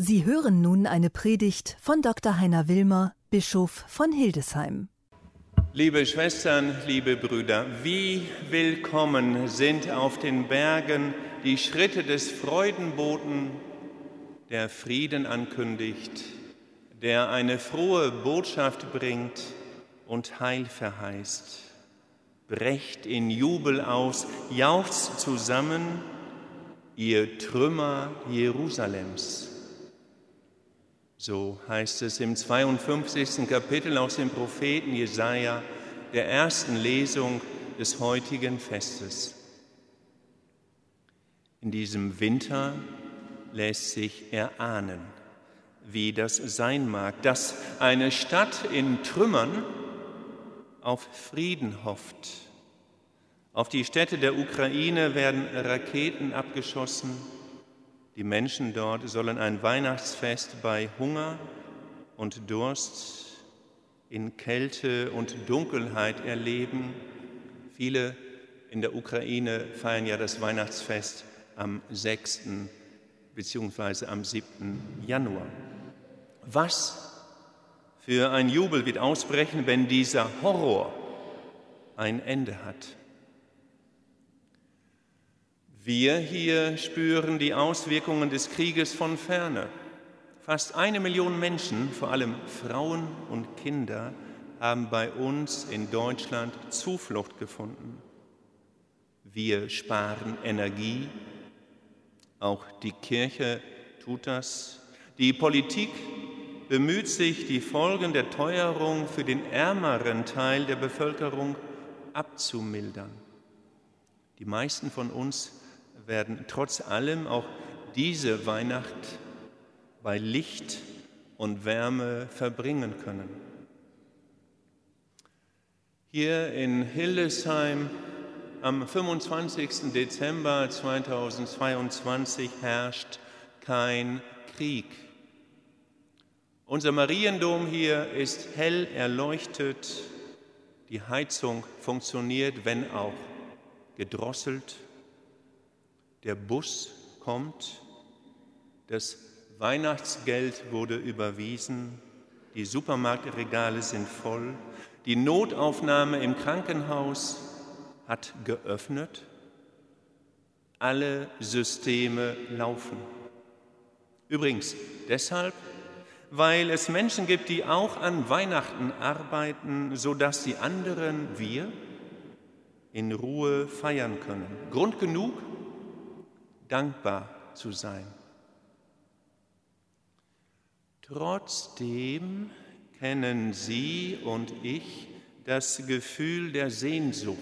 Sie hören nun eine Predigt von Dr. Heiner Wilmer, Bischof von Hildesheim. Liebe Schwestern, liebe Brüder, wie willkommen sind auf den Bergen die Schritte des Freudenboten, der Frieden ankündigt, der eine frohe Botschaft bringt und Heil verheißt. Brecht in Jubel aus, jauchzt zusammen, ihr Trümmer Jerusalems. So heißt es im 52. Kapitel aus dem Propheten Jesaja, der ersten Lesung des heutigen Festes. In diesem Winter lässt sich erahnen, wie das sein mag, dass eine Stadt in Trümmern auf Frieden hofft. Auf die Städte der Ukraine werden Raketen abgeschossen die Menschen dort sollen ein Weihnachtsfest bei Hunger und Durst, in Kälte und Dunkelheit erleben. Viele in der Ukraine feiern ja das Weihnachtsfest am 6. bzw. am 7. Januar. Was für ein Jubel wird ausbrechen, wenn dieser Horror ein Ende hat. Wir hier spüren die Auswirkungen des Krieges von ferne. Fast eine Million Menschen, vor allem Frauen und Kinder, haben bei uns in Deutschland Zuflucht gefunden. Wir sparen Energie, auch die Kirche tut das. Die Politik bemüht sich, die Folgen der Teuerung für den ärmeren Teil der Bevölkerung abzumildern. Die meisten von uns werden trotz allem auch diese Weihnacht bei Licht und Wärme verbringen können. Hier in Hildesheim am 25. Dezember 2022 herrscht kein Krieg. Unser Mariendom hier ist hell erleuchtet, die Heizung funktioniert, wenn auch gedrosselt der Bus kommt, das Weihnachtsgeld wurde überwiesen, die Supermarktregale sind voll, die Notaufnahme im Krankenhaus hat geöffnet, alle Systeme laufen. Übrigens deshalb, weil es Menschen gibt, die auch an Weihnachten arbeiten, sodass die anderen, wir, in Ruhe feiern können. Grund genug, dankbar zu sein. Trotzdem kennen Sie und ich das Gefühl der Sehnsucht.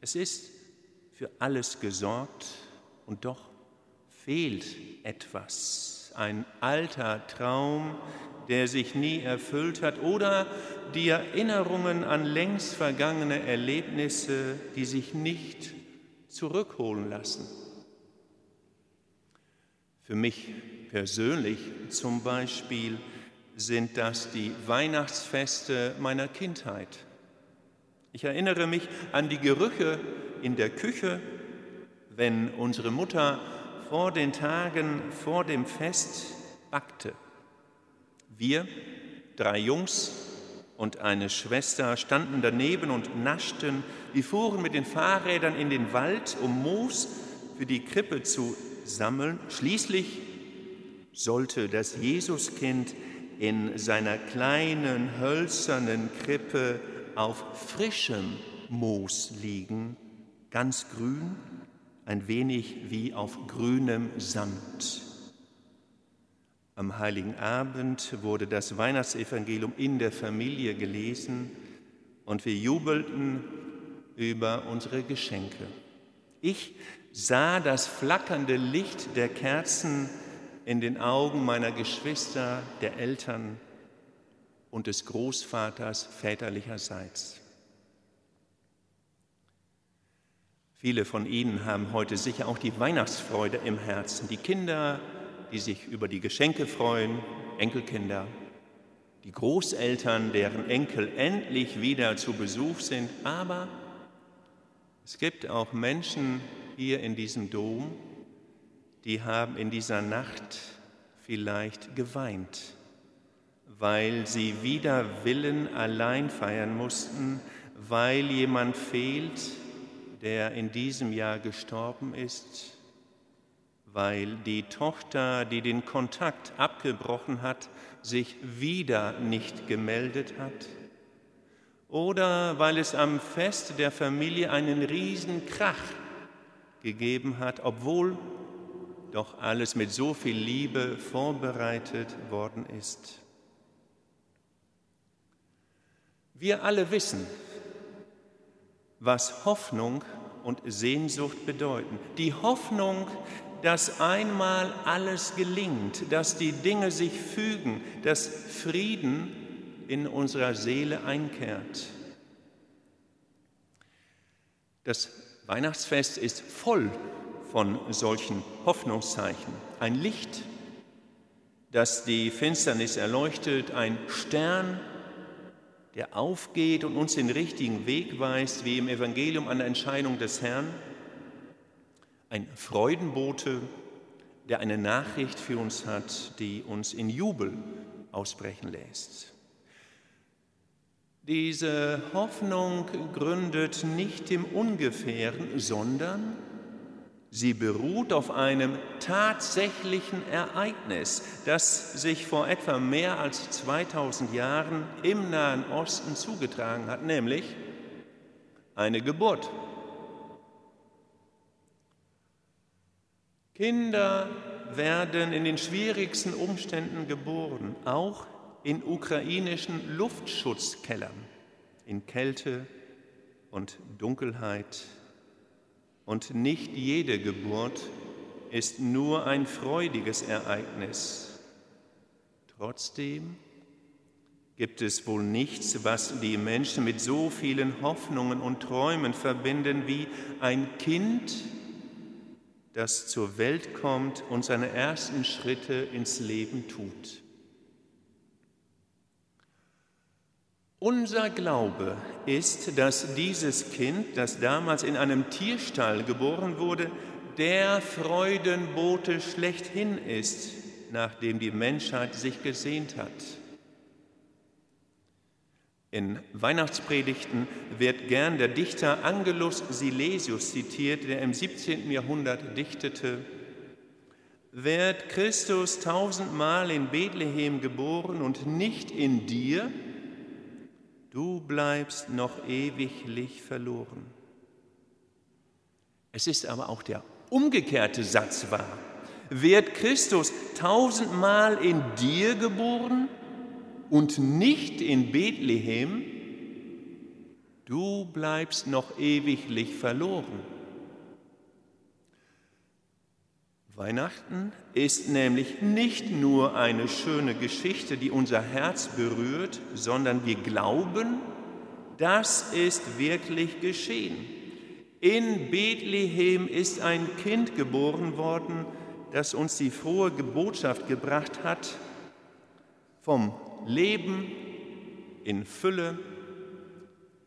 Es ist für alles gesorgt und doch fehlt etwas. Ein alter Traum, der sich nie erfüllt hat oder die Erinnerungen an längst vergangene Erlebnisse, die sich nicht zurückholen lassen. Für mich persönlich zum Beispiel sind das die Weihnachtsfeste meiner Kindheit. Ich erinnere mich an die Gerüche in der Küche, wenn unsere Mutter vor den Tagen vor dem Fest backte. Wir, drei Jungs und eine Schwester, standen daneben und naschten. Wir fuhren mit den Fahrrädern in den Wald, um Moos für die Krippe zu sammeln. Schließlich sollte das Jesuskind in seiner kleinen hölzernen Krippe auf frischem Moos liegen, ganz grün, ein wenig wie auf grünem Samt. Am heiligen Abend wurde das Weihnachtsevangelium in der Familie gelesen und wir jubelten über unsere Geschenke. Ich sah das flackernde Licht der Kerzen in den Augen meiner Geschwister, der Eltern und des Großvaters väterlicherseits. Viele von Ihnen haben heute sicher auch die Weihnachtsfreude im Herzen. Die Kinder, die sich über die Geschenke freuen, Enkelkinder, die Großeltern, deren Enkel endlich wieder zu Besuch sind. Aber es gibt auch Menschen, hier in diesem Dom, die haben in dieser Nacht vielleicht geweint, weil sie wider Willen allein feiern mussten, weil jemand fehlt, der in diesem Jahr gestorben ist, weil die Tochter, die den Kontakt abgebrochen hat, sich wieder nicht gemeldet hat, oder weil es am Fest der Familie einen Riesenkrach gegeben hat, obwohl doch alles mit so viel Liebe vorbereitet worden ist. Wir alle wissen, was Hoffnung und Sehnsucht bedeuten. Die Hoffnung, dass einmal alles gelingt, dass die Dinge sich fügen, dass Frieden in unserer Seele einkehrt. Das Weihnachtsfest ist voll von solchen Hoffnungszeichen. Ein Licht, das die Finsternis erleuchtet, ein Stern, der aufgeht und uns den richtigen Weg weist, wie im Evangelium an der Entscheidung des Herrn, ein Freudenbote, der eine Nachricht für uns hat, die uns in Jubel ausbrechen lässt. Diese Hoffnung gründet nicht im Ungefähren, sondern sie beruht auf einem tatsächlichen Ereignis, das sich vor etwa mehr als 2000 Jahren im Nahen Osten zugetragen hat, nämlich eine Geburt. Kinder werden in den schwierigsten Umständen geboren, auch in ukrainischen Luftschutzkellern, in Kälte und Dunkelheit. Und nicht jede Geburt ist nur ein freudiges Ereignis. Trotzdem gibt es wohl nichts, was die Menschen mit so vielen Hoffnungen und Träumen verbinden wie ein Kind, das zur Welt kommt und seine ersten Schritte ins Leben tut. Unser Glaube ist, dass dieses Kind, das damals in einem Tierstall geboren wurde, der Freudenbote schlechthin ist, nachdem die Menschheit sich gesehnt hat. In Weihnachtspredigten wird gern der Dichter Angelus Silesius zitiert, der im 17. Jahrhundert dichtete, Wird Christus tausendmal in Bethlehem geboren und nicht in dir, du bleibst noch ewiglich verloren. Es ist aber auch der umgekehrte Satz wahr. Wird Christus tausendmal in dir geboren und nicht in Bethlehem, du bleibst noch ewiglich verloren. Weihnachten ist nämlich nicht nur eine schöne Geschichte, die unser Herz berührt, sondern wir glauben, das ist wirklich geschehen. In Bethlehem ist ein Kind geboren worden, das uns die frohe Botschaft gebracht hat vom Leben in Fülle,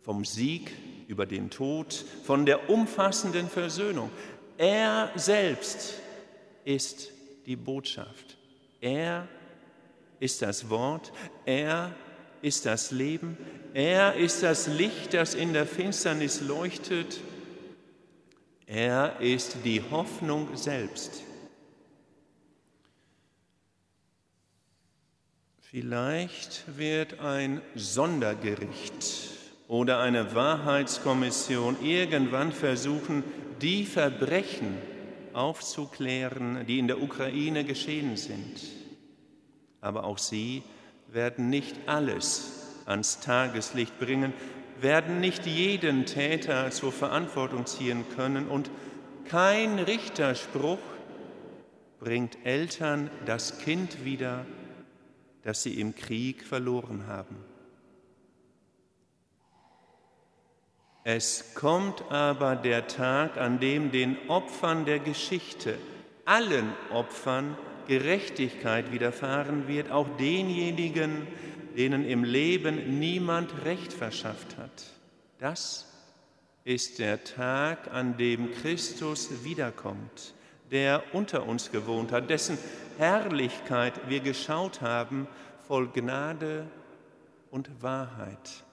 vom Sieg über den Tod, von der umfassenden Versöhnung. Er selbst ist die Botschaft. Er ist das Wort, er ist das Leben, er ist das Licht, das in der Finsternis leuchtet, er ist die Hoffnung selbst. Vielleicht wird ein Sondergericht oder eine Wahrheitskommission irgendwann versuchen, die Verbrechen, aufzuklären, die in der Ukraine geschehen sind. Aber auch sie werden nicht alles ans Tageslicht bringen, werden nicht jeden Täter zur Verantwortung ziehen können und kein Richterspruch bringt Eltern das Kind wieder, das sie im Krieg verloren haben. Es kommt aber der Tag, an dem den Opfern der Geschichte, allen Opfern, Gerechtigkeit widerfahren wird, auch denjenigen, denen im Leben niemand Recht verschafft hat. Das ist der Tag, an dem Christus wiederkommt. der unter uns gewohnt hat, dessen Herrlichkeit wir geschaut haben, voll Gnade und Wahrheit.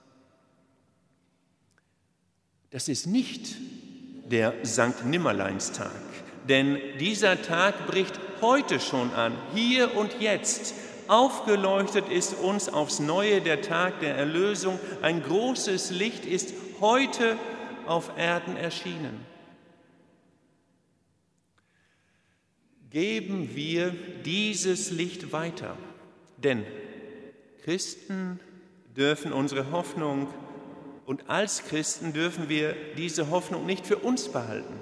Das ist nicht der Sankt Nimmerleinstag, denn dieser Tag bricht heute schon an, hier und jetzt. Aufgeleuchtet ist uns aufs Neue der Tag der Erlösung. Ein großes Licht ist heute auf Erden erschienen. Geben wir dieses Licht weiter, denn Christen dürfen unsere Hoffnung und als Christen dürfen wir diese Hoffnung nicht für uns behalten.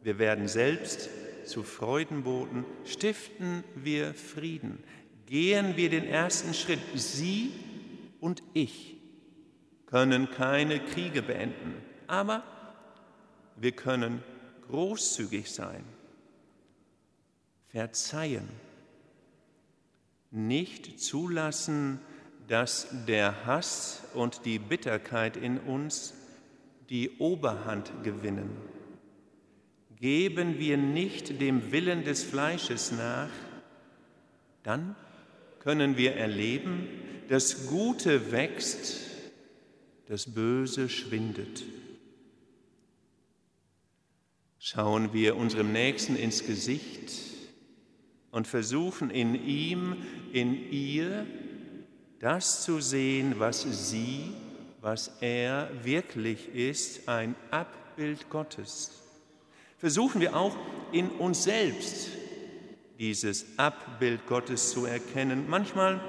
Wir werden selbst zu Freudenboten, stiften wir Frieden, gehen wir den ersten Schritt. Sie und ich können keine Kriege beenden, aber wir können großzügig sein, verzeihen, nicht zulassen, dass der Hass und die Bitterkeit in uns die Oberhand gewinnen. Geben wir nicht dem Willen des Fleisches nach, dann können wir erleben, das Gute wächst, das Böse schwindet. Schauen wir unserem Nächsten ins Gesicht und versuchen in ihm, in ihr, das zu sehen, was sie, was er wirklich ist, ein Abbild Gottes. Versuchen wir auch in uns selbst dieses Abbild Gottes zu erkennen. Manchmal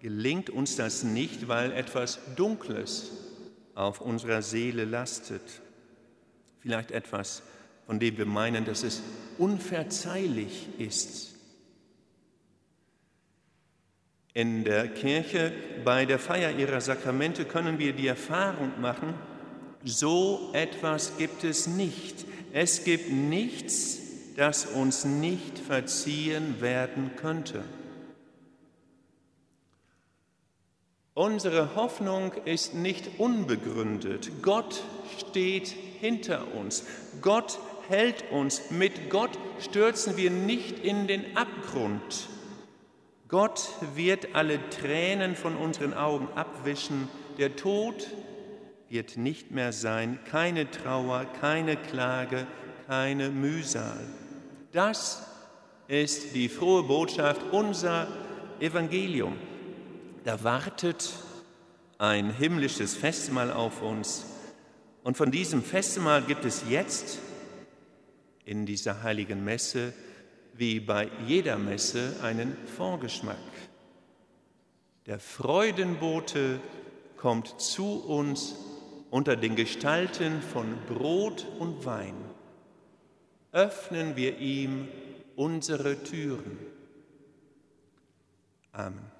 gelingt uns das nicht, weil etwas Dunkles auf unserer Seele lastet. Vielleicht etwas, von dem wir meinen, dass es unverzeihlich ist. In der Kirche bei der Feier ihrer Sakramente können wir die Erfahrung machen, so etwas gibt es nicht. Es gibt nichts, das uns nicht verziehen werden könnte. Unsere Hoffnung ist nicht unbegründet. Gott steht hinter uns. Gott hält uns. Mit Gott stürzen wir nicht in den Abgrund. Gott wird alle Tränen von unseren Augen abwischen. Der Tod wird nicht mehr sein. Keine Trauer, keine Klage, keine Mühsal. Das ist die frohe Botschaft, unser Evangelium. Da wartet ein himmlisches Festmahl auf uns. Und von diesem Festmahl gibt es jetzt in dieser heiligen Messe wie bei jeder Messe einen Vorgeschmack. Der Freudenbote kommt zu uns unter den Gestalten von Brot und Wein. Öffnen wir ihm unsere Türen. Amen.